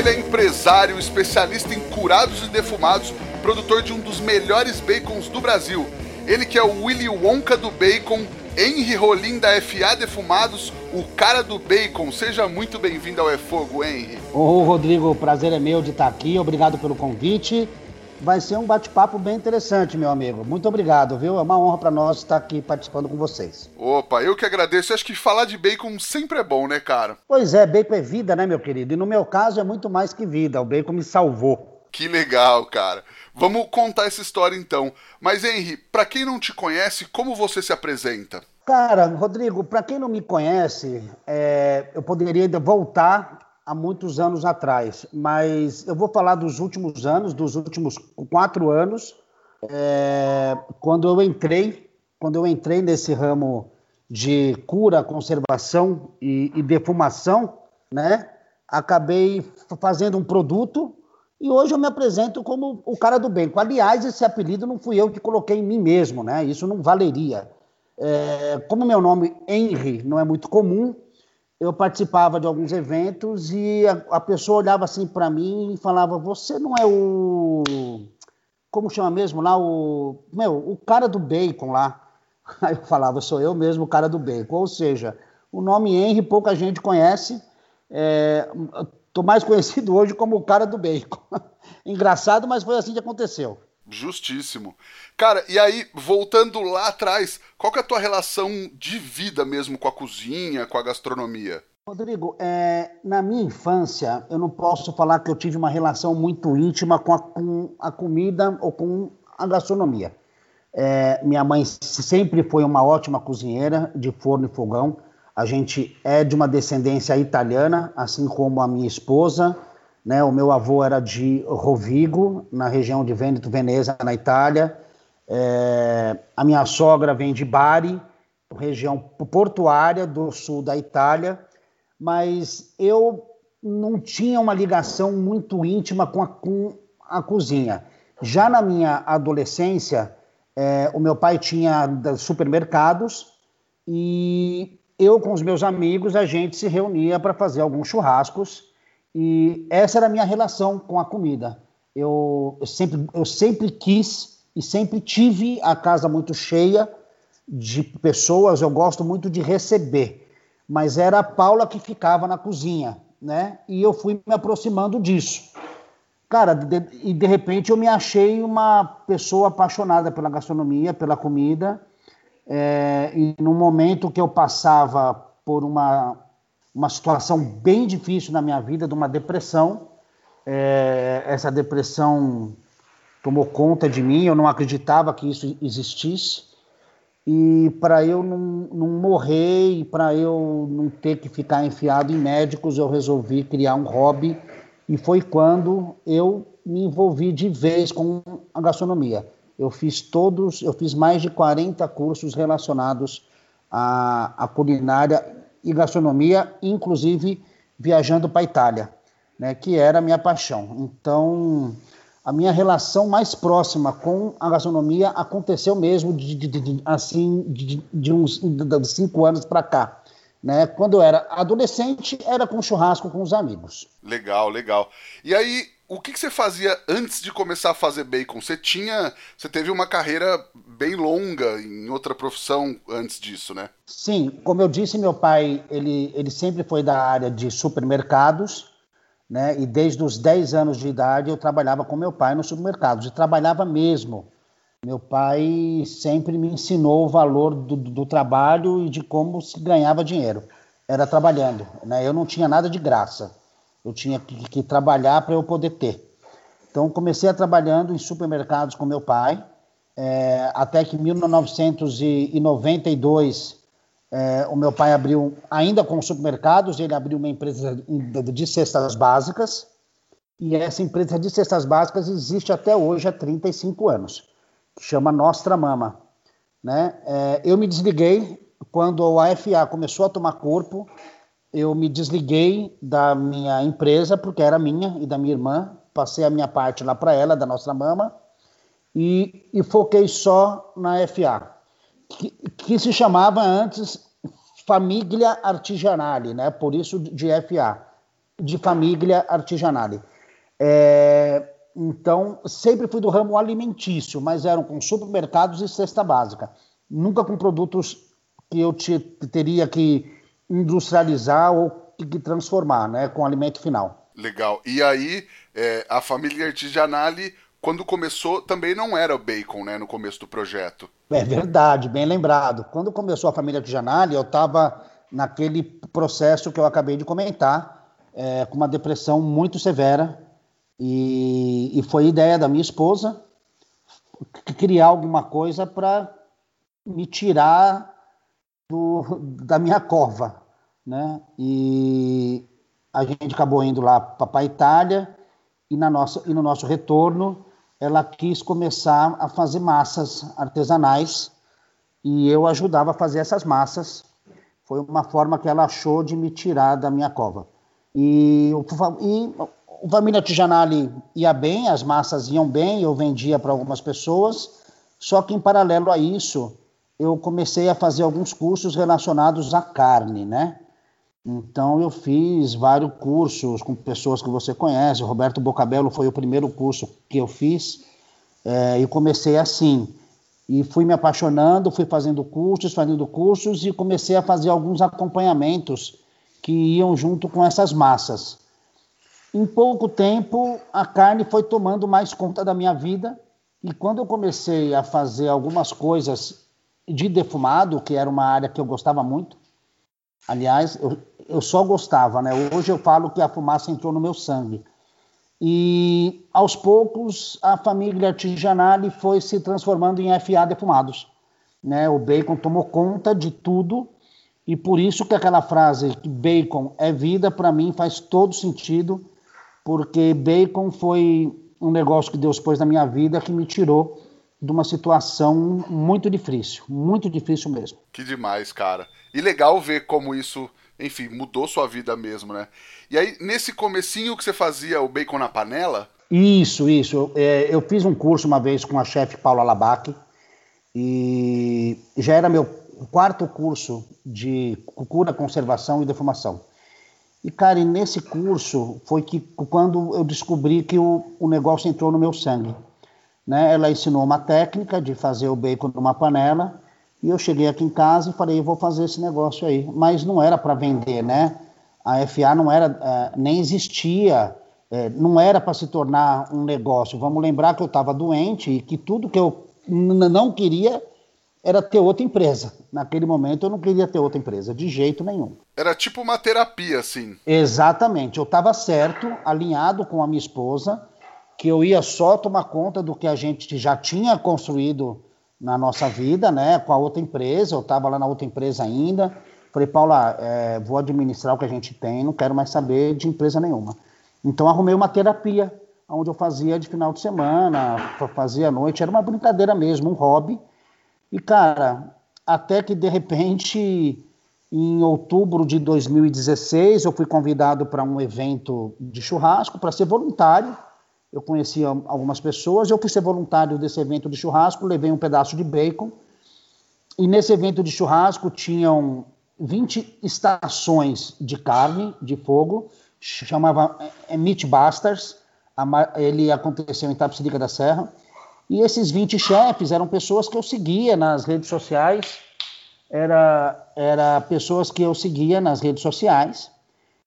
Ele é empresário, especialista em curados e defumados, produtor de um dos melhores bacons do Brasil. Ele que é o Willy Wonka do bacon, Henry Rolim da FA Defumados, o cara do bacon. Seja muito bem-vindo ao É Fogo, Henry. Ô, Rodrigo, o prazer é meu de estar aqui. Obrigado pelo convite. Vai ser um bate-papo bem interessante, meu amigo. Muito obrigado, viu? É uma honra para nós estar aqui participando com vocês. Opa, eu que agradeço. Acho que falar de bacon sempre é bom, né, cara? Pois é, bacon é vida, né, meu querido? E no meu caso é muito mais que vida. O bacon me salvou. Que legal, cara. Vamos contar essa história então. Mas, Henry, para quem não te conhece, como você se apresenta? Cara, Rodrigo, para quem não me conhece, é, eu poderia voltar há muitos anos atrás, mas eu vou falar dos últimos anos, dos últimos quatro anos, é, quando eu entrei, quando eu entrei nesse ramo de cura, conservação e, e defumação, né? Acabei fazendo um produto e hoje eu me apresento como o cara do bem. Aliás, esse apelido não fui eu que coloquei em mim mesmo, né? Isso não valeria. É, como meu nome Henry não é muito comum, eu participava de alguns eventos e a, a pessoa olhava assim para mim e falava: Você não é o. Como chama mesmo lá? O. Meu, o cara do bacon lá. Aí eu falava: Sou eu mesmo, o cara do bacon. Ou seja, o nome Henry pouca gente conhece. Estou é, mais conhecido hoje como o cara do bacon. Engraçado, mas foi assim que aconteceu. Justíssimo. Cara, e aí, voltando lá atrás, qual que é a tua relação de vida mesmo com a cozinha, com a gastronomia? Rodrigo, é, na minha infância, eu não posso falar que eu tive uma relação muito íntima com a, com a comida ou com a gastronomia. É, minha mãe sempre foi uma ótima cozinheira de forno e fogão. A gente é de uma descendência italiana, assim como a minha esposa. Né? O meu avô era de Rovigo, na região de Vêneto, Veneza, na Itália. É, a minha sogra vem de Bari, região portuária do sul da Itália, mas eu não tinha uma ligação muito íntima com a, com a cozinha. Já na minha adolescência, é, o meu pai tinha supermercados e eu com os meus amigos a gente se reunia para fazer alguns churrascos e essa era a minha relação com a comida. Eu, eu, sempre, eu sempre quis e sempre tive a casa muito cheia de pessoas. Eu gosto muito de receber, mas era a Paula que ficava na cozinha, né? E eu fui me aproximando disso. Cara, de, e de repente eu me achei uma pessoa apaixonada pela gastronomia, pela comida. É, e no momento que eu passava por uma uma situação bem difícil na minha vida, de uma depressão. É, essa depressão tomou conta de mim, eu não acreditava que isso existisse. E para eu não, não morrer e para eu não ter que ficar enfiado em médicos, eu resolvi criar um hobby. E foi quando eu me envolvi de vez com a gastronomia. Eu fiz todos, eu fiz mais de 40 cursos relacionados à, à culinária e gastronomia, inclusive viajando para a Itália, né, que era a minha paixão. Então, a minha relação mais próxima com a gastronomia aconteceu mesmo de, de, de assim de, de, uns cinco anos para cá. Né? Quando eu era adolescente, era com churrasco com os amigos. Legal, legal. E aí, o que, que, você fazia antes de começar a fazer bacon? Você tinha, você teve uma carreira bem longa em outra profissão antes disso, né? Sim, como eu disse, meu pai, ele, ele sempre foi da área de supermercados, né? E desde os 10 anos de idade eu trabalhava com meu pai nos supermercados, e trabalhava mesmo. Meu pai sempre me ensinou o valor do, do trabalho e de como se ganhava dinheiro. Era trabalhando, né? Eu não tinha nada de graça. Eu tinha que, que trabalhar para eu poder ter. Então, comecei a trabalhando em supermercados com meu pai, é, até que em 1992 é, o meu pai abriu, ainda com supermercados, ele abriu uma empresa de cestas básicas. E essa empresa de cestas básicas existe até hoje há 35 anos, que chama Nostra Mama. Né? É, eu me desliguei quando a FA começou a tomar corpo, eu me desliguei da minha empresa, porque era minha e da minha irmã, passei a minha parte lá para ela, da Nostra Mama, e, e, foquei só na FA, que, que se chamava antes Família Artigianale, né? por isso de FA, de Família Artigianale. É, então, sempre fui do ramo alimentício, mas eram com supermercados e cesta básica. Nunca com produtos que eu te, teria que industrializar ou transformar, né, com alimento final. Legal. E aí, é, a família Artigianale, quando começou, também não era o bacon, né, no começo do projeto. É verdade, bem lembrado. Quando começou a família Artigianale, eu estava naquele processo que eu acabei de comentar, é, com uma depressão muito severa, e, e foi ideia da minha esposa criar alguma coisa para me tirar do, da minha cova, né? E a gente acabou indo lá para a Itália e, na nossa, e no nosso retorno ela quis começar a fazer massas artesanais e eu ajudava a fazer essas massas. Foi uma forma que ela achou de me tirar da minha cova. E, e o Família Tijanali ia bem, as massas iam bem, eu vendia para algumas pessoas, só que em paralelo a isso, eu comecei a fazer alguns cursos relacionados à carne, né? Então eu fiz vários cursos com pessoas que você conhece. O Roberto Bocabello foi o primeiro curso que eu fiz é, e comecei assim. E fui me apaixonando, fui fazendo cursos, fazendo cursos e comecei a fazer alguns acompanhamentos que iam junto com essas massas. Em pouco tempo, a carne foi tomando mais conta da minha vida. E quando eu comecei a fazer algumas coisas de defumado, que era uma área que eu gostava muito, aliás, eu, eu só gostava, né? Hoje eu falo que a fumaça entrou no meu sangue. E aos poucos a família Artigianale foi se transformando em FA defumados. Né? O bacon tomou conta de tudo e por isso que aquela frase que bacon é vida para mim faz todo sentido porque bacon foi um negócio que Deus pôs na minha vida que me tirou de uma situação muito difícil, muito difícil mesmo. Que demais, cara. E legal ver como isso, enfim, mudou sua vida mesmo, né? E aí, nesse comecinho que você fazia o bacon na panela? Isso, isso. Eu, é, fiz um curso uma vez com a chefe Paula Labac e já era meu quarto curso de cura, conservação e defumação. E, cara, e nesse curso foi que quando eu descobri que o, o negócio entrou no meu sangue. Né? Ela ensinou uma técnica de fazer o bacon numa panela e eu cheguei aqui em casa e falei, eu vou fazer esse negócio aí. Mas não era para vender, né? A FA não era, é, nem existia, é, não era para se tornar um negócio. Vamos lembrar que eu estava doente e que tudo que eu não queria era ter outra empresa. Naquele momento eu não queria ter outra empresa, de jeito nenhum. Era tipo uma terapia, assim. Exatamente. Eu estava certo, alinhado com a minha esposa, que eu ia só tomar conta do que a gente já tinha construído na nossa vida, né? Com a outra empresa. Eu estava lá na outra empresa ainda. Falei, Paula, é, vou administrar o que a gente tem, não quero mais saber de empresa nenhuma. Então arrumei uma terapia, onde eu fazia de final de semana, fazia à noite, era uma brincadeira mesmo, um hobby e, cara, até que de repente, em outubro de 2016, eu fui convidado para um evento de churrasco para ser voluntário. Eu conhecia algumas pessoas, eu fui ser voluntário desse evento de churrasco, levei um pedaço de bacon. E nesse evento de churrasco tinham 20 estações de carne de fogo, chamava é, Meat Busters. Ele aconteceu em Tapsirica da Serra. E esses 20 chefes eram pessoas que eu seguia nas redes sociais, era, era pessoas que eu seguia nas redes sociais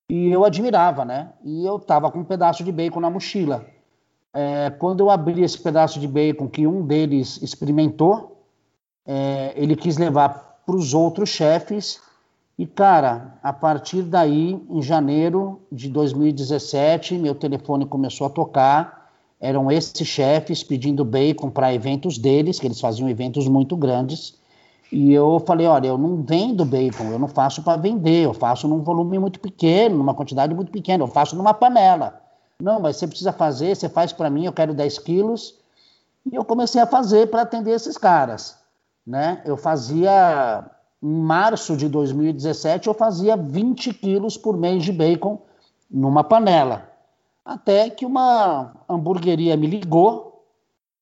e eu admirava, né? E eu tava com um pedaço de bacon na mochila. É, quando eu abri esse pedaço de bacon que um deles experimentou, é, ele quis levar para os outros chefes e, cara, a partir daí, em janeiro de 2017, meu telefone começou a tocar eram esses chefes pedindo bacon para eventos deles, que eles faziam eventos muito grandes. E eu falei, olha, eu não vendo bacon, eu não faço para vender, eu faço num volume muito pequeno, numa quantidade muito pequena, eu faço numa panela. Não, mas você precisa fazer, você faz para mim, eu quero 10 quilos. E eu comecei a fazer para atender esses caras. Né? Eu fazia, em março de 2017, eu fazia 20 quilos por mês de bacon numa panela. Até que uma hamburgueria me ligou,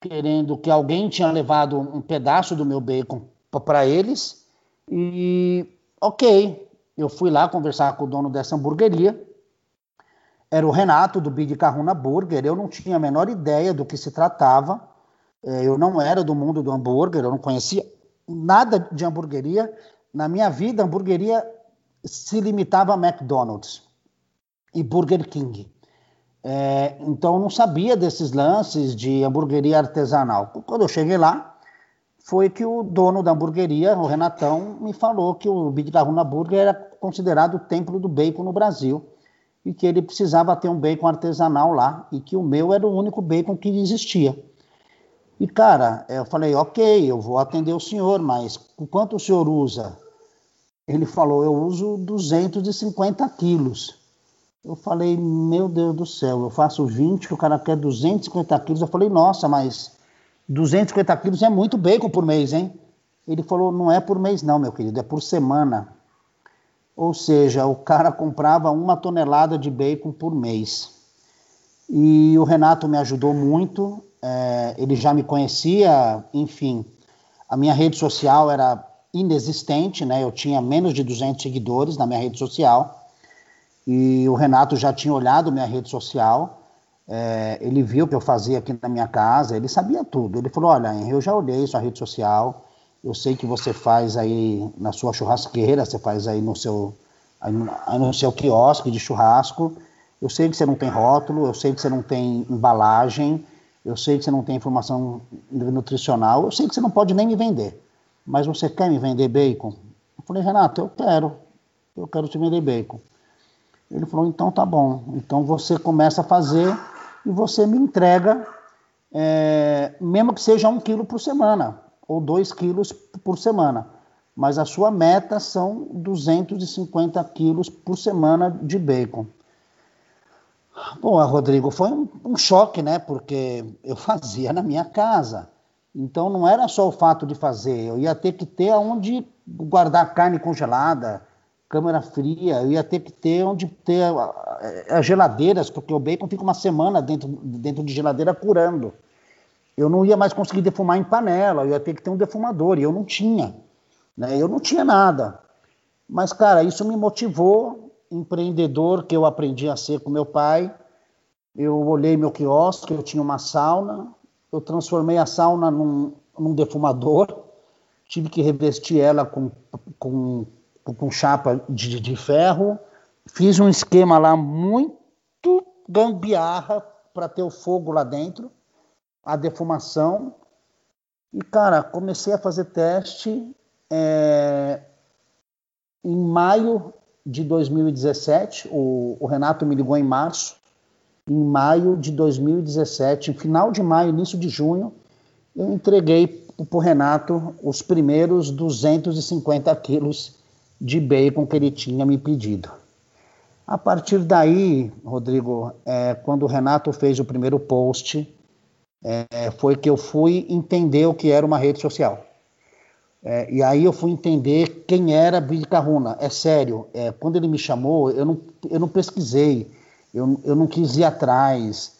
querendo que alguém tinha levado um pedaço do meu bacon para eles. E, ok, eu fui lá conversar com o dono dessa hamburgueria. Era o Renato, do Big Carruna Burger. Eu não tinha a menor ideia do que se tratava. É, eu não era do mundo do hambúrguer, eu não conhecia nada de hamburgueria. Na minha vida, hamburgueria se limitava a McDonald's e Burger King. É, então eu não sabia desses lances de hamburgueria artesanal. Quando eu cheguei lá, foi que o dono da hamburgueria, o Renatão, me falou que o Big Carruna Burger era considerado o templo do bacon no Brasil e que ele precisava ter um bacon artesanal lá e que o meu era o único bacon que existia. E, cara, eu falei, ok, eu vou atender o senhor, mas quanto o senhor usa? Ele falou, eu uso 250 quilos. Eu falei, meu Deus do céu, eu faço 20, o cara quer 250 quilos. Eu falei, nossa, mas 250 quilos é muito bacon por mês, hein? Ele falou, não é por mês não, meu querido, é por semana. Ou seja, o cara comprava uma tonelada de bacon por mês. E o Renato me ajudou muito, é, ele já me conhecia, enfim. A minha rede social era inexistente, né? Eu tinha menos de 200 seguidores na minha rede social. E o Renato já tinha olhado minha rede social. É, ele viu o que eu fazia aqui na minha casa, ele sabia tudo. Ele falou: Olha, eu já olhei sua rede social, eu sei que você faz aí na sua churrasqueira, você faz aí no seu, aí no, seu quiosque de churrasco. Eu sei que você não tem rótulo, eu sei que você não tem embalagem, eu sei que você não tem informação nutricional, eu sei que você não pode nem me vender, mas você quer me vender bacon? Eu falei, Renato, eu quero, eu quero te vender bacon. Ele falou, então tá bom, então você começa a fazer e você me entrega, é, mesmo que seja um quilo por semana, ou dois quilos por semana, mas a sua meta são 250 quilos por semana de bacon. Bom, Rodrigo, foi um, um, choque, né? Porque eu fazia na minha casa. Então não era só o fato de fazer, eu ia ter que ter onde guardar carne congelada, câmara fria, eu ia ter que ter onde ter as geladeiras, porque o bacon fica uma semana dentro, dentro de geladeira curando. Eu não ia mais conseguir defumar em panela, eu ia ter que ter um defumador, e eu não tinha. Né? Eu não tinha nada. Mas, cara, isso me motivou empreendedor que eu aprendi a ser com meu pai. Eu olhei meu quiosque, eu tinha uma sauna, eu transformei a sauna num, num defumador, tive que revestir ela com, com, com chapa de, de ferro, fiz um esquema lá muito gambiarra para ter o fogo lá dentro, a defumação. E, cara, comecei a fazer teste. É, em maio de 2017, o, o Renato me ligou em março, em maio de 2017, final de maio, início de junho, eu entreguei para o Renato os primeiros 250 quilos de bacon que ele tinha me pedido. A partir daí, Rodrigo, é, quando o Renato fez o primeiro post, é, foi que eu fui entender o que era uma rede social. É, e aí eu fui entender quem era Billy Carruna. É sério, é, quando ele me chamou, eu não, eu não pesquisei, eu, eu não quis ir atrás.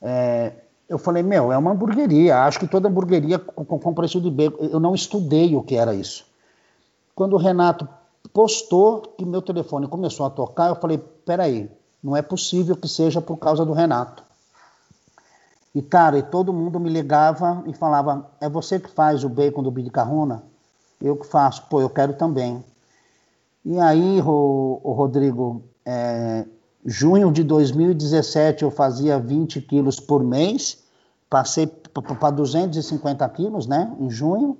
É, eu falei, meu, é uma hamburgueria. Acho que toda hamburgueria com, com preço de bacon. Eu não estudei o que era isso. Quando o Renato postou que meu telefone começou a tocar, eu falei, peraí, não é possível que seja por causa do Renato. E, cara, e todo mundo me ligava e falava: é você que faz o bacon do Big Carruna? Eu que faço. Pô, eu quero também. E aí, o, o Rodrigo, é, junho de 2017 eu fazia 20 quilos por mês, passei para 250 quilos, né, em junho.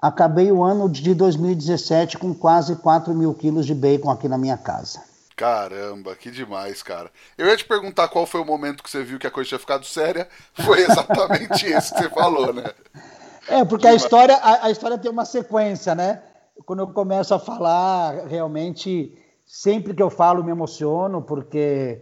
Acabei o ano de 2017 com quase 4 mil quilos de bacon aqui na minha casa. Caramba, que demais, cara. Eu ia te perguntar qual foi o momento que você viu que a coisa tinha ficado séria. Foi exatamente isso que você falou, né? É, porque a história, a, a, história tem uma sequência, né? Quando eu começo a falar, realmente, sempre que eu falo, me emociono, porque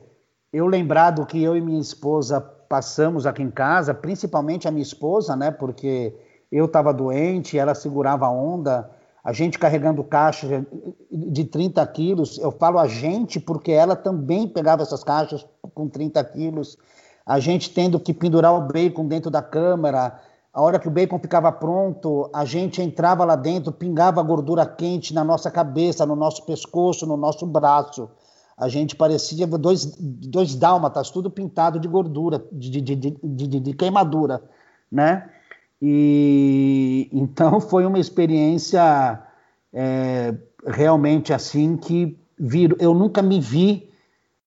eu lembrado que eu e minha esposa passamos aqui em casa, principalmente a minha esposa, né? Porque eu estava doente, ela segurava a onda, a gente carregando caixa de 30 quilos. Eu falo a gente porque ela também pegava essas caixas com 30 quilos. A gente tendo que pendurar o bacon dentro da câmara. A hora que o bacon ficava pronto, a gente entrava lá dentro, pingava gordura quente na nossa cabeça, no nosso pescoço, no nosso braço a gente parecia dois, dois dálmatas, tudo pintado de gordura, de, de, de, de, queimadura, né? E então foi uma experiência é, realmente assim que vir, eu nunca me vi,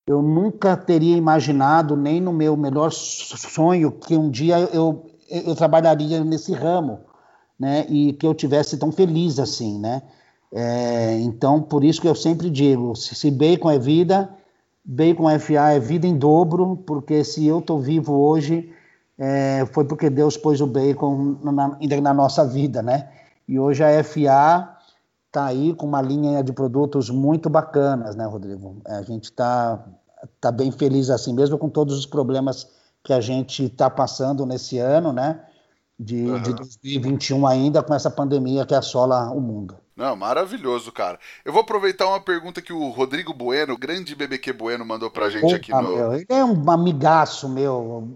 eu nunca teria imaginado, nem no meu melhor sonho, que um dia eu, eu trabalharia nesse ramo, né? E que eu tivesse tão feliz assim, né? É, então, por isso que eu sempre digo: se bacon é vida, bacon FA é vida em dobro, porque se eu estou vivo hoje, é, foi porque Deus pôs o bacon na, na, nossa vida, né? E hoje a FA está aí com uma linha de produtos muito bacanas, né, Rodrigo? É, a gente está tá bem feliz assim, mesmo com todos os problemas que a gente está passando nesse ano, né? De, uhum. de 2021 ainda, com essa pandemia que assola o mundo. Não, maravilhoso, cara. Eu vou aproveitar uma pergunta que o Rodrigo Bueno, o grande BBQ Bueno, mandou pra gente Opa, aqui no. Meu, ele é um amigaço meu.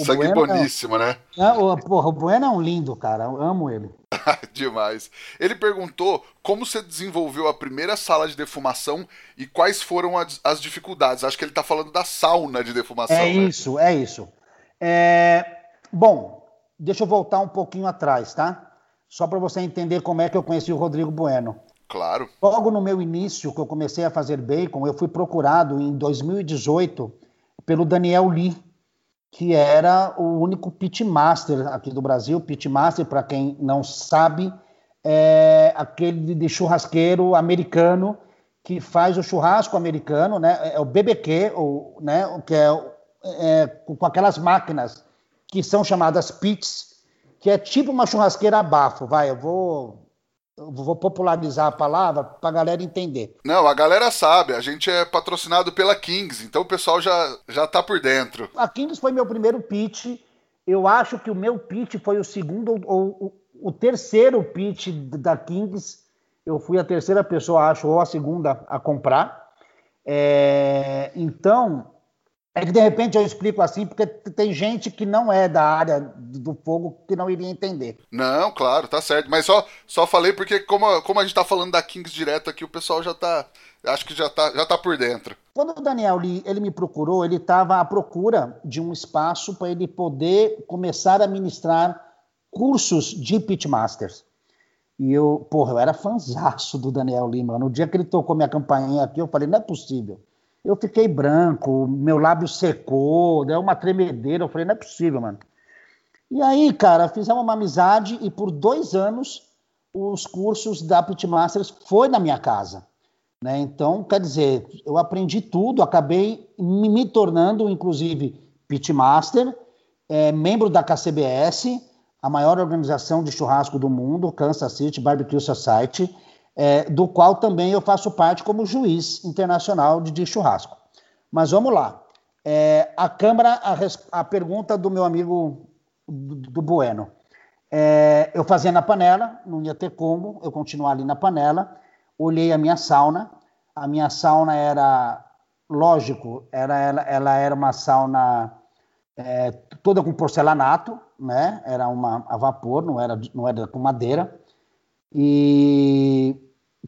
O Sangue bueno boníssimo, é... né? É, o, porra, o Bueno é um lindo, cara. Eu amo ele. Demais. Ele perguntou como você desenvolveu a primeira sala de defumação e quais foram as, as dificuldades. Acho que ele tá falando da sauna de defumação. É né? isso, é isso. É... Bom, deixa eu voltar um pouquinho atrás, tá? Só para você entender como é que eu conheci o Rodrigo Bueno. Claro. Logo no meu início, que eu comecei a fazer bacon, eu fui procurado em 2018 pelo Daniel Lee, que era o único pitmaster aqui do Brasil. Pitmaster, para quem não sabe, é aquele de churrasqueiro americano que faz o churrasco americano, né? É o BBQ, ou, né? Que é, é com aquelas máquinas que são chamadas pits, que é tipo uma churrasqueira a bafo, vai, eu vou vou popularizar a palavra para a galera entender. Não, a galera sabe, a gente é patrocinado pela Kings, então o pessoal já já tá por dentro. A Kings foi meu primeiro pitch. Eu acho que o meu pitch foi o segundo ou o, o terceiro pitch da Kings. Eu fui a terceira pessoa, acho, ou a segunda a comprar. É, então, é que de repente eu explico assim, porque tem gente que não é da área do fogo que não iria entender. Não, claro, tá certo. Mas só, só falei porque, como, como a gente tá falando da Kings direto aqui, o pessoal já tá. Acho que já tá, já tá por dentro. Quando o Daniel ele me procurou, ele estava à procura de um espaço para ele poder começar a ministrar cursos de pitmasters. E eu, porra, eu era fanzaço do Daniel Lima. No dia que ele tocou minha campainha aqui, eu falei, não é possível eu fiquei branco, meu lábio secou, deu uma tremedeira. Eu falei, não é possível, mano. E aí, cara, fizemos uma amizade e por dois anos os cursos da Pitmasters foi na minha casa. Né? Então, quer dizer, eu aprendi tudo, acabei me tornando, inclusive, Pitmaster, é, membro da KCBS, a maior organização de churrasco do mundo, Kansas City Barbecue Society é, do qual também eu faço parte como juiz internacional de, de churrasco. Mas vamos lá. É, a Câmara, a, a, pergunta do meu amigo do, do Bueno. É, eu fazia na panela, não ia ter como eu continuar ali na panela. Olhei a minha sauna. A minha sauna era, lógico, era, ela, ela era uma sauna é, toda com porcelanato, né? Era uma a vapor, não era, não era com madeira. E,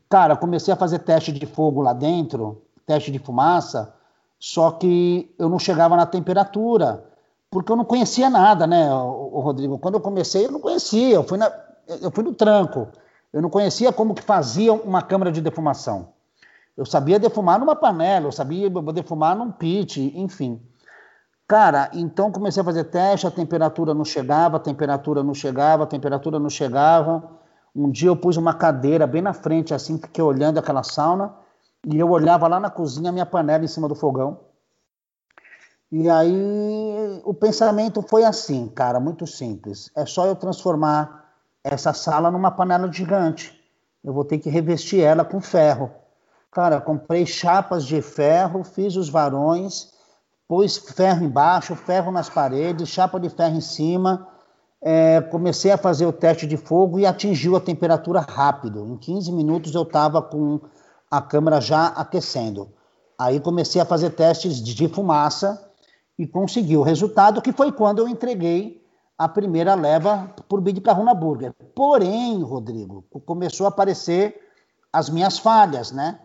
cara, comecei a fazer teste de fogo lá dentro, teste de fumaça, só que eu não chegava na temperatura, porque eu não conhecia nada, né, o, Rodrigo? Quando eu comecei, eu não conhecia, eu fui, na, eu fui no tranco. Eu não conhecia como que fazia uma câmara de defumação. Eu sabia defumar numa panela, eu sabia defumar num pit, enfim. Cara, então comecei a fazer teste, a temperatura não chegava, a temperatura não chegava, a temperatura não chegava. Um dia eu pus uma cadeira bem na frente, assim, fiquei olhando aquela sauna, e eu olhava lá na cozinha a minha panela em cima do fogão. E aí o pensamento foi assim, cara, muito simples. É só eu transformar essa sala numa panela gigante. Eu vou ter que revestir ela com ferro. Cara, comprei chapas de ferro, fiz os varões, pus ferro embaixo, ferro nas paredes, chapa de ferro em cima, é, comecei a fazer o teste de fogo e atingiu a temperatura rápido. Em 15 minutos eu estava com a câmera já aquecendo. Aí comecei a fazer testes de fumaça e consegui o resultado, que foi quando eu entreguei a primeira leva por Bid Carruna Burger. Porém, Rodrigo, começou a aparecer as minhas falhas, né?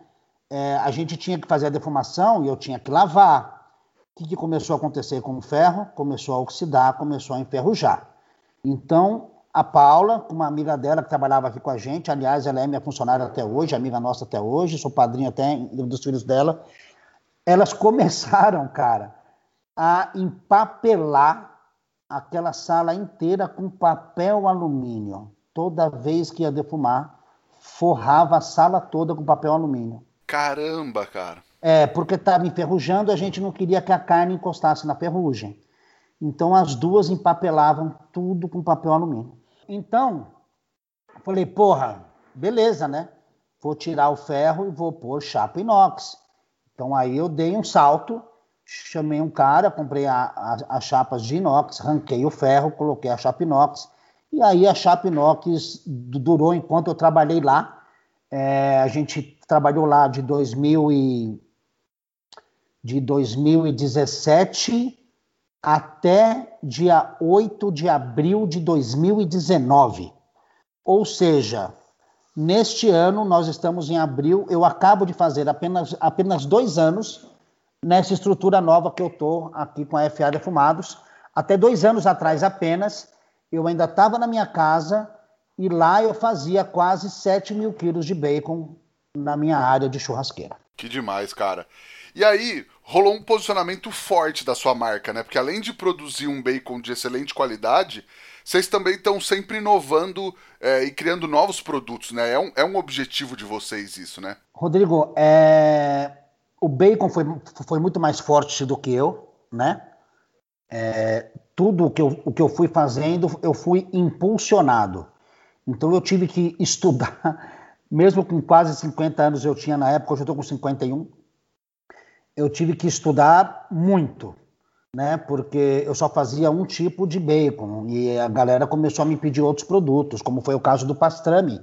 É, a gente tinha que fazer a defumação e eu tinha que lavar. O que, que começou a acontecer com o ferro? Começou a oxidar, começou a enferrujar. Então, a Paula, uma amiga dela que trabalhava aqui com a gente, aliás, ela é minha funcionária até hoje, amiga nossa até hoje, sou padrinho até dos filhos dela, elas começaram, cara, a empapelar aquela sala inteira com papel alumínio. Toda vez que ia defumar, forrava a sala toda com papel alumínio. Caramba, cara. É, porque estava enferrujando, a gente não queria que a carne encostasse na ferrugem. Então as duas empapelavam tudo com papel alumínio. Então, falei, porra, beleza, né? Vou tirar o ferro e vou pôr chapa inox. Então aí eu dei um salto, chamei um cara, comprei as chapas de inox, ranquei o ferro, coloquei a chapa inox. E aí a chapa inox durou enquanto eu trabalhei lá. É, a gente trabalhou lá de 2000 e, de 2017 até dia 8 de abril de 2019. Ou seja, neste ano, nós estamos em abril, eu acabo de fazer apenas, apenas dois anos nessa estrutura nova que eu estou aqui com a FA Defumados. Até dois anos atrás apenas, eu ainda estava na minha casa e lá eu fazia quase 7 mil quilos de bacon na minha área de churrasqueira. Que demais, cara. E aí, rolou um posicionamento forte da sua marca, né? Porque além de produzir um bacon de excelente qualidade, vocês também estão sempre inovando é, e criando novos produtos, né? É um, é um objetivo de vocês isso, né? Rodrigo, é... o bacon foi, foi muito mais forte do que eu, né? É... tudo o que, eu, o que eu fui fazendo, eu fui impulsionado. Então eu tive que estudar, mesmo com quase 50 anos eu tinha na época, hoje eu estou com 51, eu tive que estudar muito, né? Porque eu só fazia um tipo de bacon e a galera começou a me pedir outros produtos, como foi o caso do pastrame,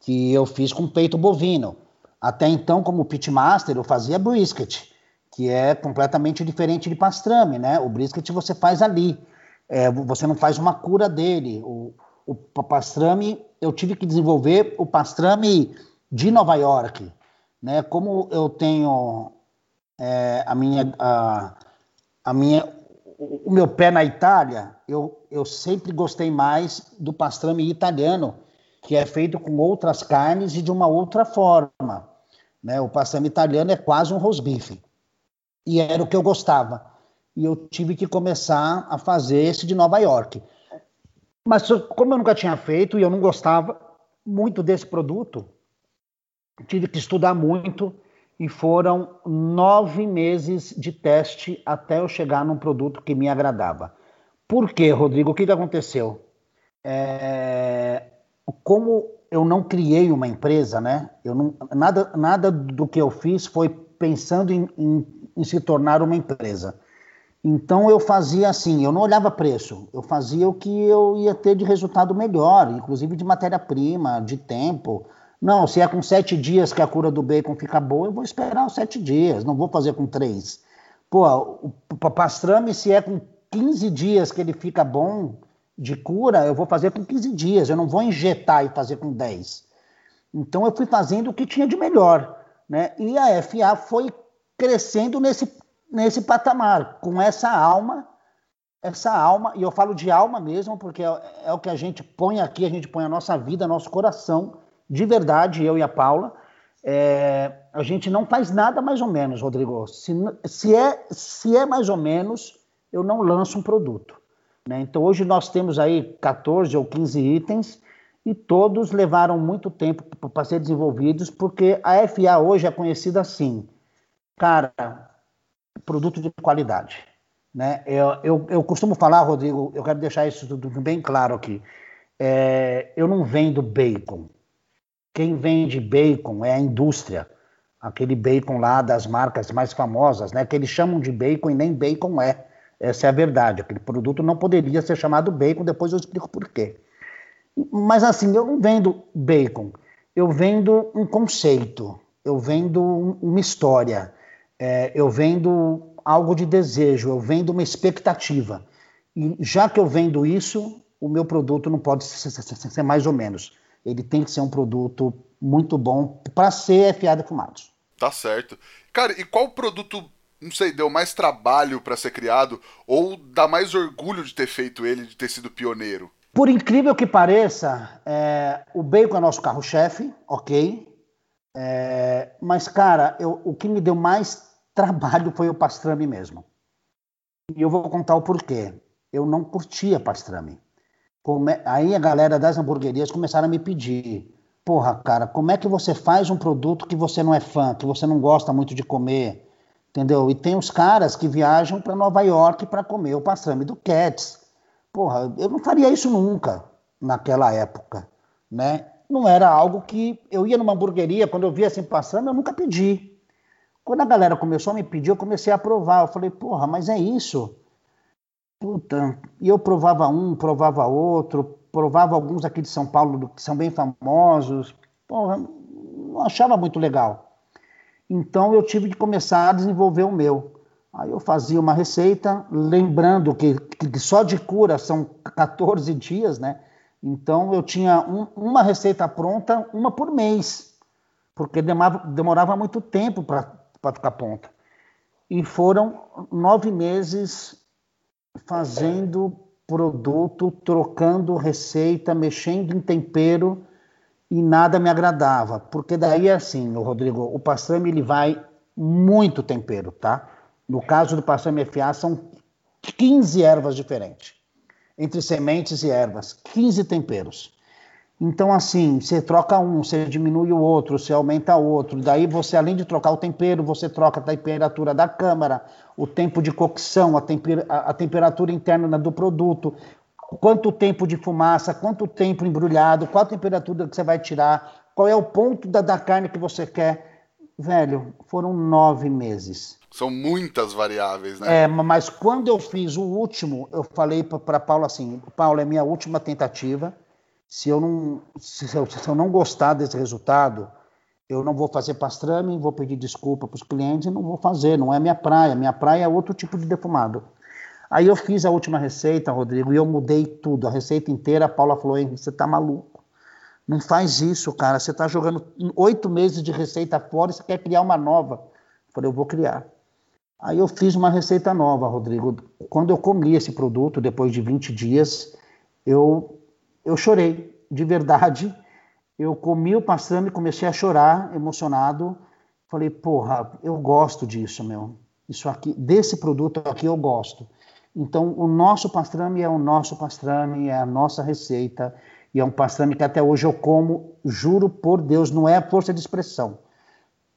que eu fiz com peito bovino. Até então, como pitmaster, eu fazia brisket, que é completamente diferente de pastrame, né? O brisket você faz ali, é, você não faz uma cura dele. O, o pastrame, eu tive que desenvolver o pastrame de Nova York, né? Como eu tenho é, a minha, a, a minha, o meu pé na Itália, eu, eu sempre gostei mais do pastrame italiano, que é feito com outras carnes e de uma outra forma. Né? O pastrame italiano é quase um rosbife. E era o que eu gostava. E eu tive que começar a fazer esse de Nova York. Mas como eu nunca tinha feito e eu não gostava muito desse produto, tive que estudar muito e foram nove meses de teste até eu chegar num produto que me agradava. Por quê, Rodrigo? O que, que aconteceu? É... Como eu não criei uma empresa, né? Eu não, nada, nada do que eu fiz foi pensando em, em, em se tornar uma empresa. Então eu fazia assim, eu não olhava preço, eu fazia o que eu ia ter de resultado melhor, inclusive de matéria-prima, de tempo. Não, se é com sete dias que a cura do bacon fica boa, eu vou esperar os sete dias, não vou fazer com três. Pô, o pastrame, se é com 15 dias que ele fica bom de cura, eu vou fazer com 15 dias, eu não vou injetar e fazer com 10. Então eu fui fazendo o que tinha de melhor. Né? E a FA foi crescendo nesse, nesse patamar, com essa alma, essa alma, e eu falo de alma mesmo, porque é, é o que a gente põe aqui, a gente põe a nossa vida, nosso coração de verdade, eu e a Paula, é, a gente não faz nada mais ou menos, Rodrigo. Se, se, é, se é mais ou menos, eu não lanço um produto. Né? Então hoje nós temos aí 14 ou 15 itens e todos levaram muito tempo para ser desenvolvidos, porque a FA hoje é conhecida assim, cara, produto de qualidade. Né? Eu, eu, eu costumo falar, Rodrigo, eu quero deixar isso tudo bem claro aqui. É, eu não vendo bacon, quem vende bacon é a indústria. aquele bacon lá das marcas mais famosas, né? Que eles chamam de bacon e nem bacon é. Essa é a verdade. Aquele produto não poderia ser chamado bacon, depois eu explico por quê. Mas assim, eu não vendo bacon, eu vendo um conceito, eu vendo uma história, é, eu vendo algo de desejo, eu vendo uma expectativa. E já que eu vendo isso, o meu produto não pode ser, mais ou menos. Ele tem que ser um produto muito bom para ser FA defumados. Tá certo. Cara, e qual produto, não sei, deu mais trabalho para ser criado ou dá mais orgulho de ter feito ele, de ter sido pioneiro? Por incrível que pareça, é, o bacon é nosso carro-chefe, ok. É, mas, cara, eu, o que me deu mais trabalho foi o pastrame mesmo. E eu vou contar o porquê. Eu não curtia pastrame. Come... Aí a galera das hamburguerias começaram a me pedir: porra, cara, como é que você faz um produto que você não é fã, que você não gosta muito de comer? Entendeu? E tem os caras que viajam para Nova York para comer o pastrame do Cats. Porra, eu não faria isso nunca naquela época, né? Não era algo que eu ia numa hamburgueria, quando eu via assim passando, eu nunca pedi. Quando a galera começou a me pedir, eu comecei a provar. Eu falei, porra, mas é isso. Puta. E eu provava um, provava outro, provava alguns aqui de São Paulo que são bem famosos. Porra, não achava muito legal. Então eu tive que começar a desenvolver o meu. Aí eu fazia uma receita, lembrando que, que só de cura são 14 dias, né? Então eu tinha um, uma receita pronta, uma por mês, porque demorava, demorava muito tempo para ficar pronta. E foram nove meses fazendo produto, trocando receita, mexendo em tempero e nada me agradava, porque daí assim, o Rodrigo, o pastrame ele vai muito tempero, tá? No caso do pastrame FA são 15 ervas diferentes, entre sementes e ervas, 15 temperos. Então, assim, você troca um, você diminui o outro, você aumenta o outro. Daí você, além de trocar o tempero, você troca a temperatura da câmara, o tempo de cocção, a, temper a, a temperatura interna do produto, quanto tempo de fumaça, quanto tempo embrulhado, qual a temperatura que você vai tirar, qual é o ponto da, da carne que você quer. Velho, foram nove meses. São muitas variáveis, né? É, mas quando eu fiz o último, eu falei para Paulo assim: Paulo, é minha última tentativa se eu não, se eu, se eu não gostar desse resultado, eu não vou fazer pastrame, vou pedir desculpa para os clientes e não vou fazer, não é minha praia. Minha praia é outro tipo de defumado. Aí eu fiz a última receita, Rodrigo, e eu mudei tudo, a receita inteira. A Paula falou: Henrique, você tá maluco. Não faz isso, cara. Você está jogando oito meses de receita fora e você quer criar uma nova. Eu falei: eu vou criar. Aí eu fiz uma receita nova, Rodrigo. Quando eu comi esse produto, depois de 20 dias, eu eu chorei, de verdade. Eu comi o pastrame, comecei a chorar, emocionado. Falei, porra, eu gosto disso, meu. Isso aqui, desse produto aqui eu gosto. Então, o nosso pastrame é o nosso pastrame, é a nossa receita. E é um pastrame que até hoje eu como, juro por Deus, não é força de expressão.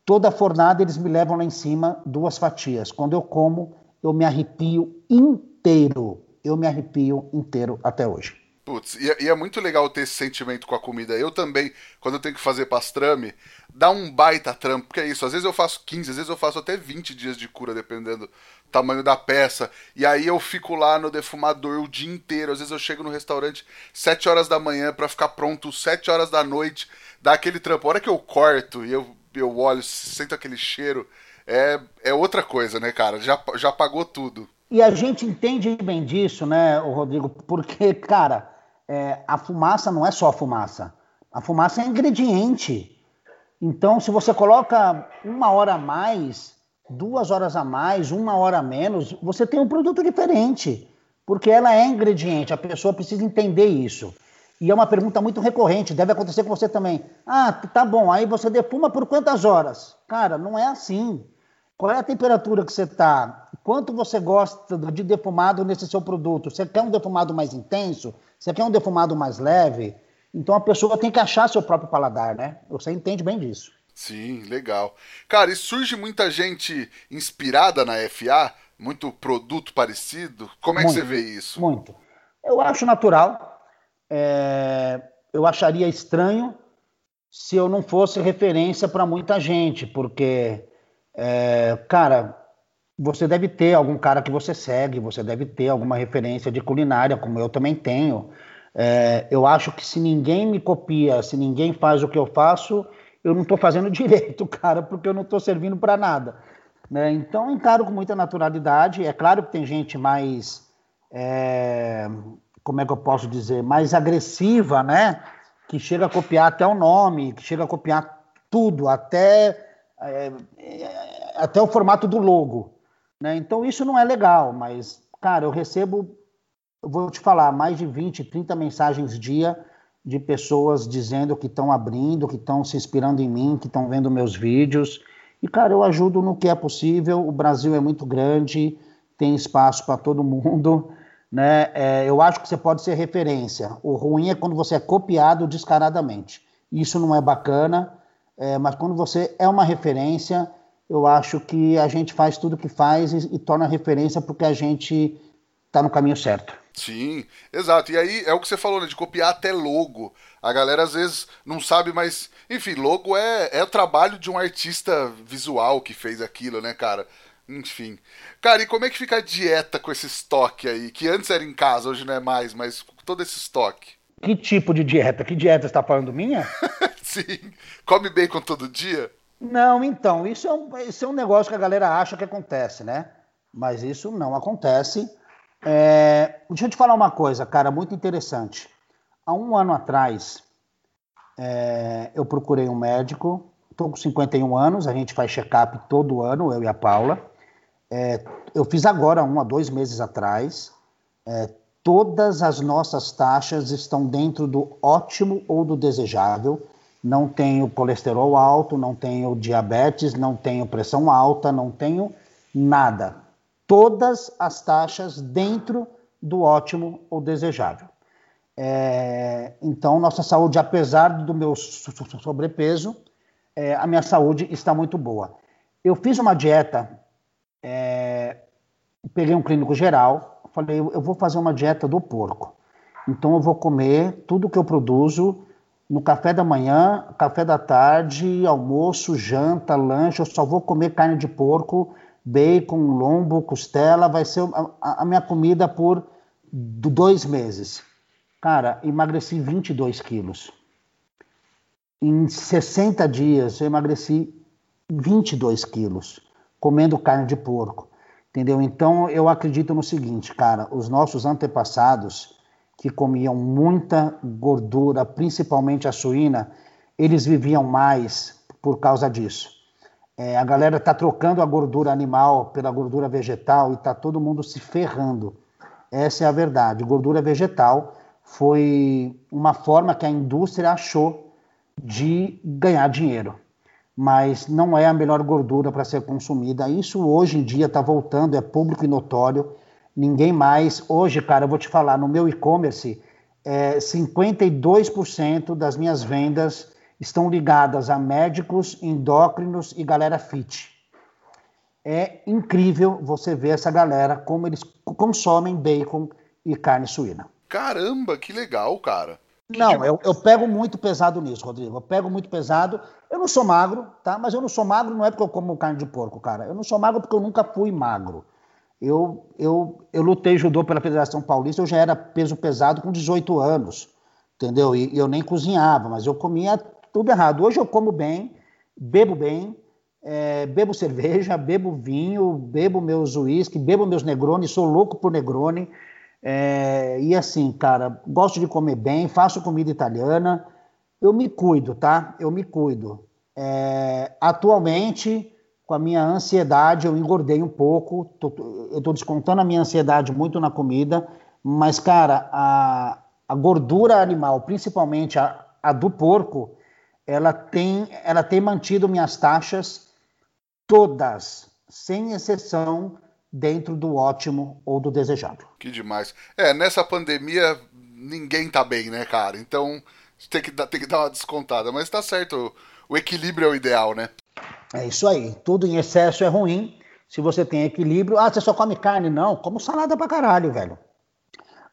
Toda fornada eles me levam lá em cima duas fatias. Quando eu como, eu me arrepio inteiro. Eu me arrepio inteiro até hoje. Putz, e é, e é, muito legal ter esse sentimento com a comida. Eu também, quando eu tenho que fazer pastrame, dá um baita trampo, porque é isso. Às vezes eu faço 15, às vezes eu faço até 20 dias de cura, dependendo do tamanho da peça. E aí eu fico lá no defumador o dia inteiro. Às vezes eu chego no restaurante 7 horas da manhã para ficar pronto 7 horas da noite, dá aquele trampo. A hora que eu corto e eu, eu olho, sinto aquele cheiro, é, é outra coisa, né, cara? Já, já pagou tudo. E a gente entende bem disso, né, Rodrigo? Porque, cara é, a fumaça não é só fumaça. A fumaça é ingrediente. Então, se você coloca uma hora a mais, duas horas a mais, uma hora a menos, você tem um produto diferente. Porque ela é ingrediente, a pessoa precisa entender isso. E é uma pergunta muito recorrente, deve acontecer com você também. Ah, tá bom, aí você defuma por quantas horas? Cara, não é assim. Qual é a temperatura que você está? Quanto você gosta de defumado nesse seu produto? Você quer um defumado mais intenso? Você quer um defumado mais leve? Então a pessoa tem que achar seu próprio paladar, né? Você entende bem disso. Sim, legal. Cara, e surge muita gente inspirada na FA? Muito produto parecido? Como é muito, que você vê isso? Muito. Eu acho natural. É... Eu acharia estranho se eu não fosse referência para muita gente, porque, é, cara, você deve ter algum cara que você segue, você deve ter alguma referência de culinária, como eu também tenho. É, eu acho que se ninguém me copia, se ninguém faz o que eu faço, eu não estou fazendo direito, cara, porque eu não estou servindo para nada. Né? Então, encaro com muita naturalidade. É claro que tem gente mais, é, como é que eu posso dizer, mais agressiva, né? Que chega a copiar até o nome, que chega a copiar tudo, até, é, até o formato do logo. Né? Então, isso não é legal, mas, cara, eu recebo, vou te falar, mais de 20, 30 mensagens dia de pessoas dizendo que estão abrindo, que estão se inspirando em mim, que estão vendo meus vídeos. E, cara, eu ajudo no que é possível. O Brasil é muito grande, tem espaço para todo mundo. Né? É, eu acho que você pode ser referência. O ruim é quando você é copiado descaradamente. Isso não é bacana, é, mas quando você é uma referência, eu acho que a gente faz tudo o que faz e, e torna referência porque a gente está no caminho certo. Sim, exato. E aí é o que você falou, né? De copiar até logo. A galera às vezes não sabe, mas. Enfim, logo é, é o trabalho de um artista visual que fez aquilo, né, cara? Enfim. Cara, e como é que fica a dieta com esse estoque aí? Que antes era em casa, hoje não é mais, mas todo esse estoque. Que tipo de dieta? Que dieta você está falando minha? Sim. Come bacon todo dia? Não, então, isso é, um, isso é um negócio que a galera acha que acontece, né? Mas isso não acontece. É, deixa eu te falar uma coisa, cara, muito interessante. Há um ano atrás, é, eu procurei um médico, estou com 51 anos, a gente faz check-up todo ano, eu e a Paula. É, eu fiz agora, um a dois meses atrás. É, todas as nossas taxas estão dentro do ótimo ou do desejável. Não tenho colesterol alto, não tenho diabetes, não tenho pressão alta, não tenho nada todas as taxas dentro do ótimo ou desejável. É, então, nossa saúde, apesar do meu sobrepeso, é, a minha saúde está muito boa. Eu fiz uma dieta, é, peguei um clínico geral, falei, eu vou fazer uma dieta do porco. Então, eu vou comer tudo que eu produzo no café da manhã, café da tarde, almoço, janta, lanche, eu só vou comer carne de porco bacon, lombo, costela, vai ser a, minha comida por dois meses. Cara, emagreci 22 quilos. Em 60 dias eu emagreci 22 quilos, comendo carne de porco. Entendeu? Então eu acredito no seguinte, cara, os nossos antepassados que comiam muita gordura, principalmente a suína, eles viviam mais por causa disso. É, a galera está trocando a gordura animal pela gordura vegetal e está todo mundo se ferrando. Essa é a verdade. Gordura vegetal foi uma forma que a indústria achou de ganhar dinheiro, mas não é a melhor gordura para ser consumida. Isso hoje em dia está voltando, é público e notório. Ninguém mais. Hoje, cara, eu vou te falar, no meu e-commerce, é, 52% das minhas vendas estão ligadas a médicos, endócrinos e galera fit. É incrível você ver essa galera, como eles consomem bacon e carne suína. Caramba, que legal, cara. Não, eu, eu, pego muito pesado nisso, Rodrigo. Eu pego muito pesado. Eu não sou magro, tá? Mas eu não sou magro não é porque eu como carne de porco, cara. Eu não sou magro porque eu nunca fui magro. Eu, eu, eu lutei judô pela Federação Paulista, eu já era peso pesado com 18 anos, entendeu? E, e eu nem cozinhava, mas eu comia tudo errado. Hoje eu como bem, bebo bem, é, bebo cerveja, bebo vinho, bebo meus uísque, bebo meus Negroni, sou louco por Negroni. É, e assim, cara, gosto de comer bem, faço comida italiana. Eu me cuido, tá? Eu me cuido. É, atualmente, com a minha ansiedade, eu engordei um pouco. Tô, eu estou descontando a minha ansiedade muito na comida, mas, cara, a, a gordura animal, principalmente a, a do porco, ela tem, ela tem mantido minhas taxas todas, sem exceção, dentro do ótimo ou do desejável. Que demais. É, nessa pandemia ninguém tá bem, né, cara? Então tem que, dar, tem que dar uma descontada. Mas tá certo, o equilíbrio é o ideal, né? É isso aí. Tudo em excesso é ruim. Se você tem equilíbrio. Ah, você só come carne? Não, como salada pra caralho, velho.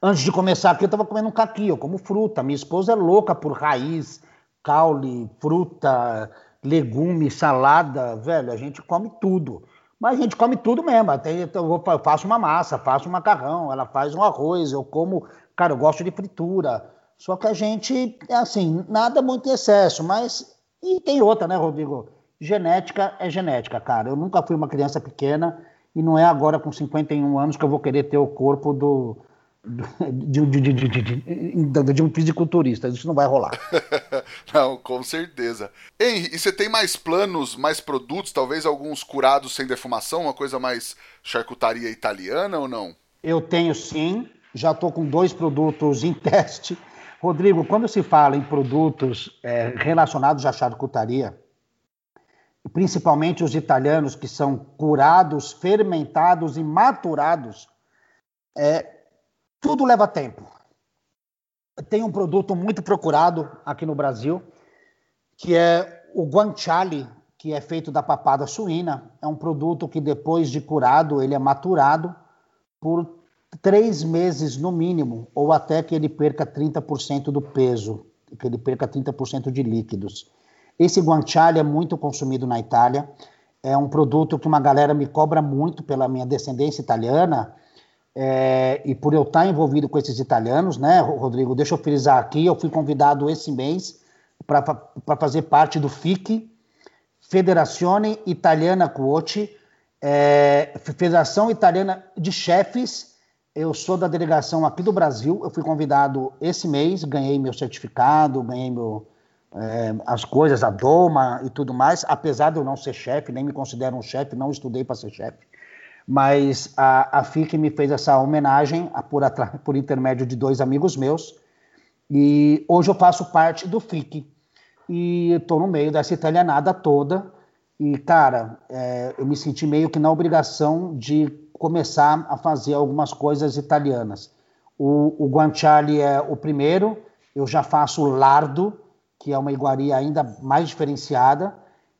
Antes de começar aqui, eu tava comendo um caqui, eu como fruta. Minha esposa é louca por raiz, caule, fruta, legume, salada, velho, a gente come tudo. Mas a gente come tudo mesmo. Até eu faço uma massa, faço um macarrão, ela faz um arroz, eu como. Cara, eu gosto de fritura. Só que a gente, assim, nada muito em excesso, mas. E tem outra, né, Rodrigo? Genética é genética, cara. Eu nunca fui uma criança pequena e não é agora com 51 anos que eu vou querer ter o corpo do, de, de, de, de, um fisiculturista. Isso não vai rolar. não, com certeza. Henry, e você tem mais planos, mais produtos, talvez alguns curados sem defumação, uma coisa mais charcutaria italiana ou não? Eu tenho sim. Já estou com dois produtos em teste. Rodrigo, quando se fala em produtos é, relacionados à charcutaria, principalmente os italianos que são curados, fermentados e maturados, é, tudo leva tempo. Tem um produto muito procurado aqui no Brasil, que é o guanciale, que é feito da papada suína. É um produto que depois de curado, ele é maturado por três meses no mínimo, ou até que ele perca 30% do peso, que ele perca 30% de líquidos. Esse guanciale é muito consumido na Itália. É um produto que uma galera me cobra muito pela minha descendência italiana, é, e por eu estar envolvido com esses italianos, né, Rodrigo? Deixa eu frisar aqui, eu fui convidado esse mês para fazer parte do FIC, Federazione Italiana Cuoci, é, Federação Italiana de Chefes. Eu sou da delegação aqui do Brasil. Eu fui convidado esse mês, ganhei meu certificado, ganhei meu, é, as coisas, a doma e tudo mais. Apesar de eu não ser chefe, nem me considero um chefe, não estudei para ser chefe mas a, a FIC me fez essa homenagem por, por intermédio de dois amigos meus, e hoje eu faço parte do FIC, e estou no meio dessa italianada toda, e, cara, é, eu me senti meio que na obrigação de começar a fazer algumas coisas italianas. O, o guanciale é o primeiro, eu já faço lardo, que é uma iguaria ainda mais diferenciada,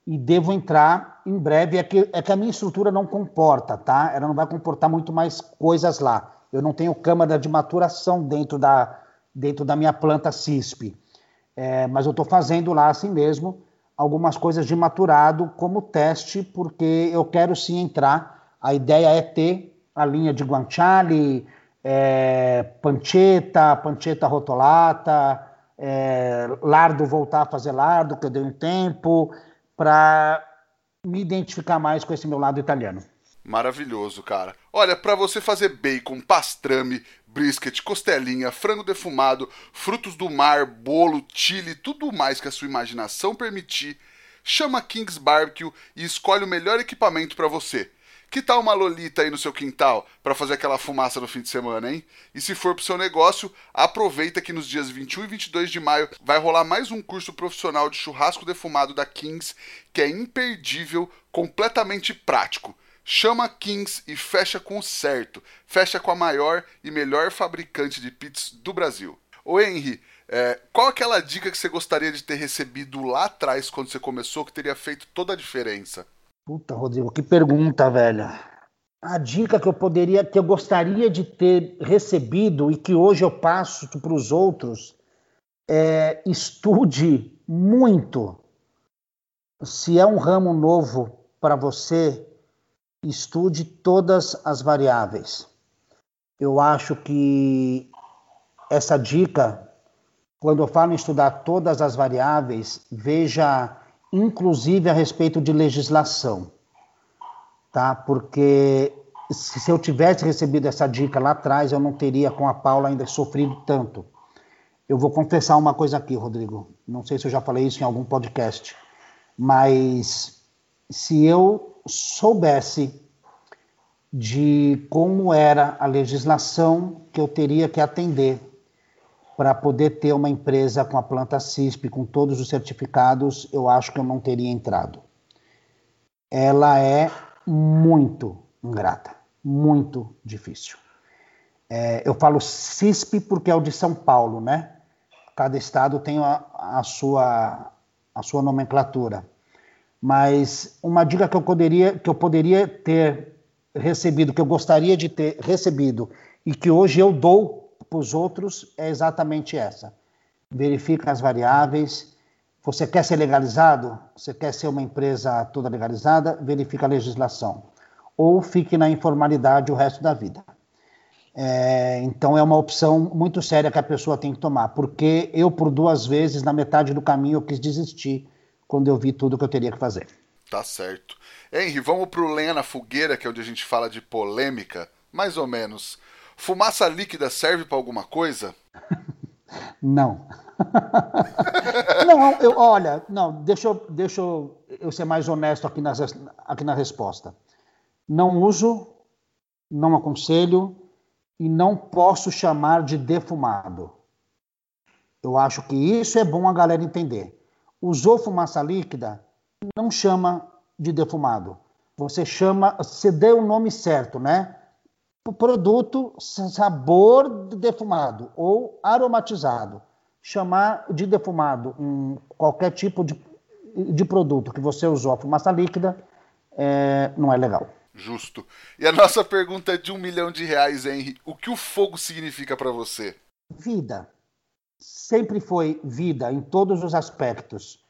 e devo entrar em breve. É que, é que a minha estrutura não comporta, tá? Ela não vai comportar muito mais coisas lá. Eu não tenho câmara de maturação dentro da, dentro da minha planta CISP. É, mas eu estou fazendo lá assim mesmo algumas coisas de maturado como teste, porque eu quero sim entrar. A ideia é ter a linha de guanciale, é, pancetta, pancetta rotolata, é, lardo voltar a fazer lardo, que eu dei um tempo, para me identificar mais com esse meu lado italiano. Maravilhoso, cara. Olha, para você fazer bacon, pastrame, brisket, costelinha, frango defumado, frutos do mar, bolo, chile, tudo mais que a sua imaginação permitir, chama Kings Barbecue e escolhe o melhor equipamento para você. Que tal uma lolita aí no seu quintal para fazer aquela fumaça no fim de semana, hein? E se for pro seu negócio, aproveita que nos dias 21 e 22 de maio vai rolar mais um curso profissional de churrasco defumado da Kings, que é imperdível, completamente prático. Chama Kings e fecha com certo. Fecha com a maior e melhor fabricante de pizzas do Brasil. Ô Henry, é, qual aquela dica que você gostaria de ter recebido lá atrás quando você começou que teria feito toda a diferença? Puta, Rodrigo, que pergunta, velho. A dica que eu poderia, que eu gostaria de ter recebido e que hoje eu passo para os outros é estude muito. Se é um ramo novo para você, estude todas as variáveis. Eu acho que essa dica, quando eu falo em estudar todas as variáveis, veja inclusive a respeito de legislação, tá? Porque se eu tivesse recebido essa dica lá atrás, eu não teria com a Paula ainda sofrido tanto. Eu vou confessar uma coisa aqui, Rodrigo. Não sei se eu já falei isso em algum podcast, mas se eu soubesse de como era a legislação que eu teria que atender para poder ter uma empresa com a planta CISP, com todos os certificados, eu acho que eu não teria entrado. Ela é muito ingrata, muito difícil. É, eu falo CISP porque é o de São Paulo, né? Cada estado tem a, a, sua, a sua nomenclatura. Mas uma dica que eu poderia, que eu poderia ter recebido, que eu gostaria de ter recebido, e que hoje eu dou para os outros é exatamente essa. Verifica as variáveis, Você quer ser legalizado? Você quer ser uma empresa toda legalizada? Verifica a legislação. Ou fique na informalidade o resto da vida. É, então é uma opção muito séria que a pessoa tem que tomar, porque eu, por duas vezes, na metade do caminho, eu quis desistir quando eu vi tudo que eu teria que fazer. Tá certo. Henry, vamos pro Lenha na Fogueira, que é onde a gente fala de polêmica, mais ou menos. Fumaça líquida serve para alguma coisa? Não. não, eu, olha, não, deixa, eu, deixa eu, eu ser mais honesto aqui, nas, aqui na resposta. Não uso, não aconselho e não posso chamar de defumado. Eu acho que isso é bom a galera entender. Usou fumaça líquida, não chama de defumado. Você chama, você deu o nome certo, né? Produto sabor defumado ou aromatizado chamar de defumado um, qualquer tipo de, de produto que você usou a fumaça líquida é, não é legal. Justo. E a nossa pergunta é de um milhão de reais, Henry. O que o fogo significa para você? Vida. Sempre foi vida em todos os aspectos.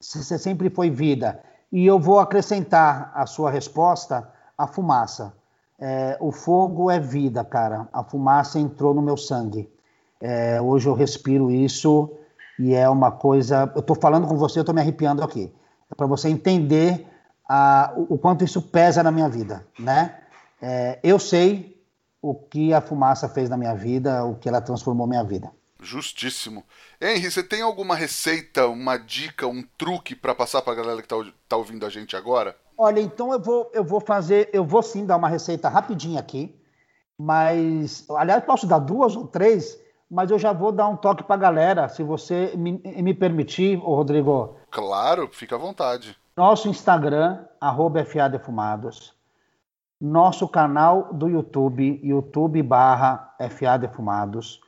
Você sempre foi vida. E eu vou acrescentar a sua resposta a fumaça. É, o fogo é vida, cara. A fumaça entrou no meu sangue. É, hoje eu respiro isso e é uma coisa. Eu estou falando com você, eu estou me arrepiando aqui. É para você entender a, o, o, quanto isso pesa na minha vida, né? É, eu sei o que a fumaça fez na minha vida, o que ela transformou minha vida. Justíssimo. Henry, você tem alguma receita, uma dica, um truque para passar para a galera que está tá ouvindo a gente agora? Olha, então eu vou, eu vou fazer, eu vou sim dar uma receita rapidinha aqui, mas, aliás, posso dar duas ou três, mas eu já vou dar um toque para a galera, se você me, me permitir, Rodrigo. Claro, fica à vontade. Nosso Instagram, arroba FADefumados. Nosso canal do YouTube, YouTube barra FADefumados.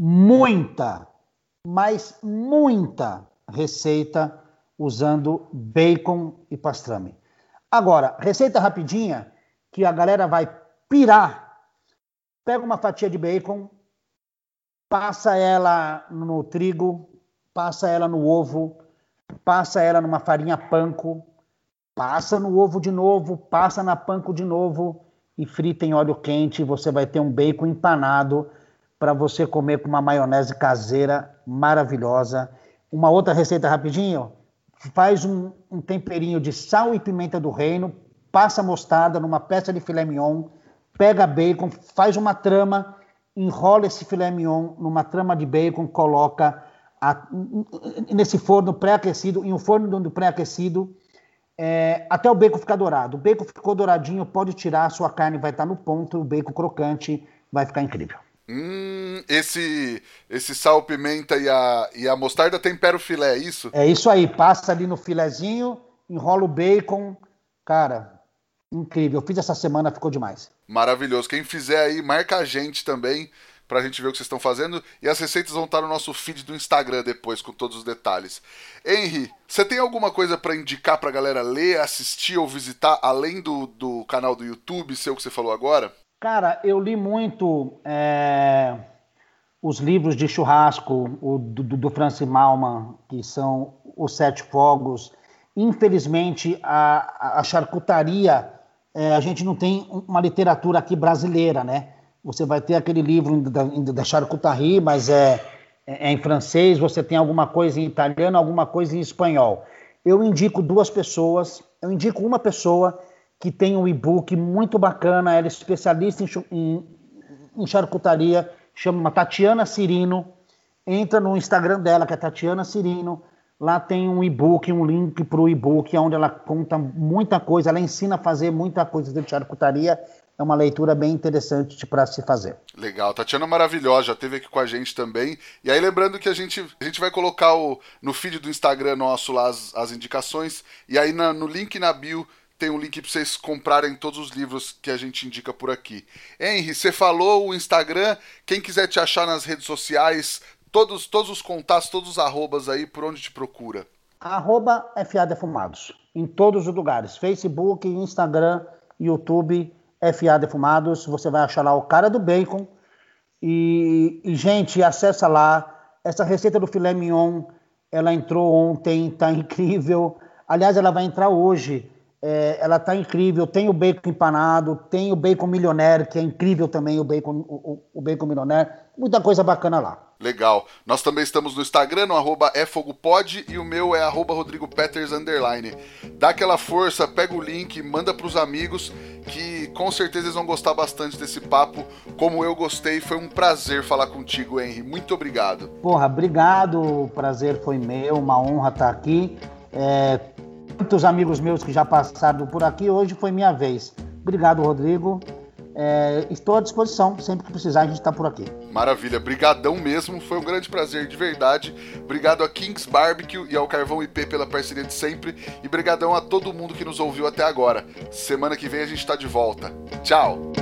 Muita, mas muita receita usando bacon e pastrame. Agora, receita rapidinha, que a galera vai pirar. Pega uma fatia de bacon, passa ela no trigo, passa ela no ovo, passa ela numa farinha panko, passa no ovo de novo, passa na panko de novo e frita em óleo quente. Você vai ter um bacon empanado para você comer com uma maionese caseira maravilhosa. Uma outra receita rapidinho: faz um, um temperinho de sal e pimenta do reino, passa mostarda numa peça de filé mignon, pega bacon, faz uma trama enrola esse filé mignon numa trama de bacon, coloca a, nesse forno pré-aquecido, em um forno pré-aquecido, é, até o bacon ficar dourado. O bacon ficou douradinho, pode tirar, sua carne vai estar no ponto, o bacon crocante vai ficar incrível. Hum, esse, esse sal, pimenta e a, e a mostarda tempera o filé, é isso? É isso aí, passa ali no filezinho, enrola o bacon, cara, incrível. Eu fiz essa semana, ficou demais. Maravilhoso. Quem fizer aí, marca a gente também para a gente ver o que vocês estão fazendo. E as receitas vão estar no nosso feed do Instagram depois, com todos os detalhes. Henry, você tem alguma coisa para indicar para a galera ler, assistir ou visitar, além do, do canal do YouTube, seu que você falou agora? Cara, eu li muito é, os livros de churrasco o, do, do Francis Malman, que são Os Sete Fogos. Infelizmente, a, a charcutaria é, a gente não tem uma literatura aqui brasileira, né? Você vai ter aquele livro da, da charcutarie, mas é, é, é em francês, você tem alguma coisa em italiano, alguma coisa em espanhol. Eu indico duas pessoas, eu indico uma pessoa que tem um e-book muito bacana, ela é especialista em, em, em charcutaria, chama Tatiana Cirino, entra no Instagram dela, que é Tatiana Cirino, Lá tem um e-book, um link para o e-book, onde ela conta muita coisa, ela ensina a fazer muita coisa de charcutaria. É uma leitura bem interessante para se fazer. Legal, Tatiana maravilhosa, já esteve aqui com a gente também. E aí lembrando que a gente, a gente vai colocar o, no feed do Instagram nosso lá as, as indicações, e aí na, no link na bio tem um link para vocês comprarem todos os livros que a gente indica por aqui. Henry, você falou o Instagram, quem quiser te achar nas redes sociais, todos, todos os contatos, todos os arrobas aí, por onde te procura? Arroba FA Defumados, em todos os lugares, Facebook, Instagram, YouTube, FA Defumados, você vai achar lá o cara do bacon, e, e gente, acessa lá, essa receita do filé mignon ela entrou ontem, está incrível. Aliás, ela vai entrar hoje. É, ela está incrível. Tem o bacon empanado, tem o bacon milionário, que é incrível também o bacon, o, o bacon milionário. Muita coisa bacana lá. Legal. Nós também estamos no Instagram, no arroba efogopod, e o meu é arroba rodrigopeters, underline. Dá aquela força, pega o link, manda pros amigos, que com certeza eles vão gostar bastante desse papo, como eu gostei. Foi um prazer falar contigo, Henry. Muito obrigado. Porra, obrigado. O prazer foi meu, uma honra estar aqui. É, muitos amigos meus que já passaram por aqui, hoje foi minha vez. Obrigado, Rodrigo. É, estou à disposição, sempre que precisar, a gente está por aqui. Maravilha, brigadão mesmo, foi um grande prazer, de verdade. Obrigado a Kings Barbecue e ao Carvão IP pela parceria de sempre. E brigadão a todo mundo que nos ouviu até agora. Semana que vem a gente está de volta. Tchau!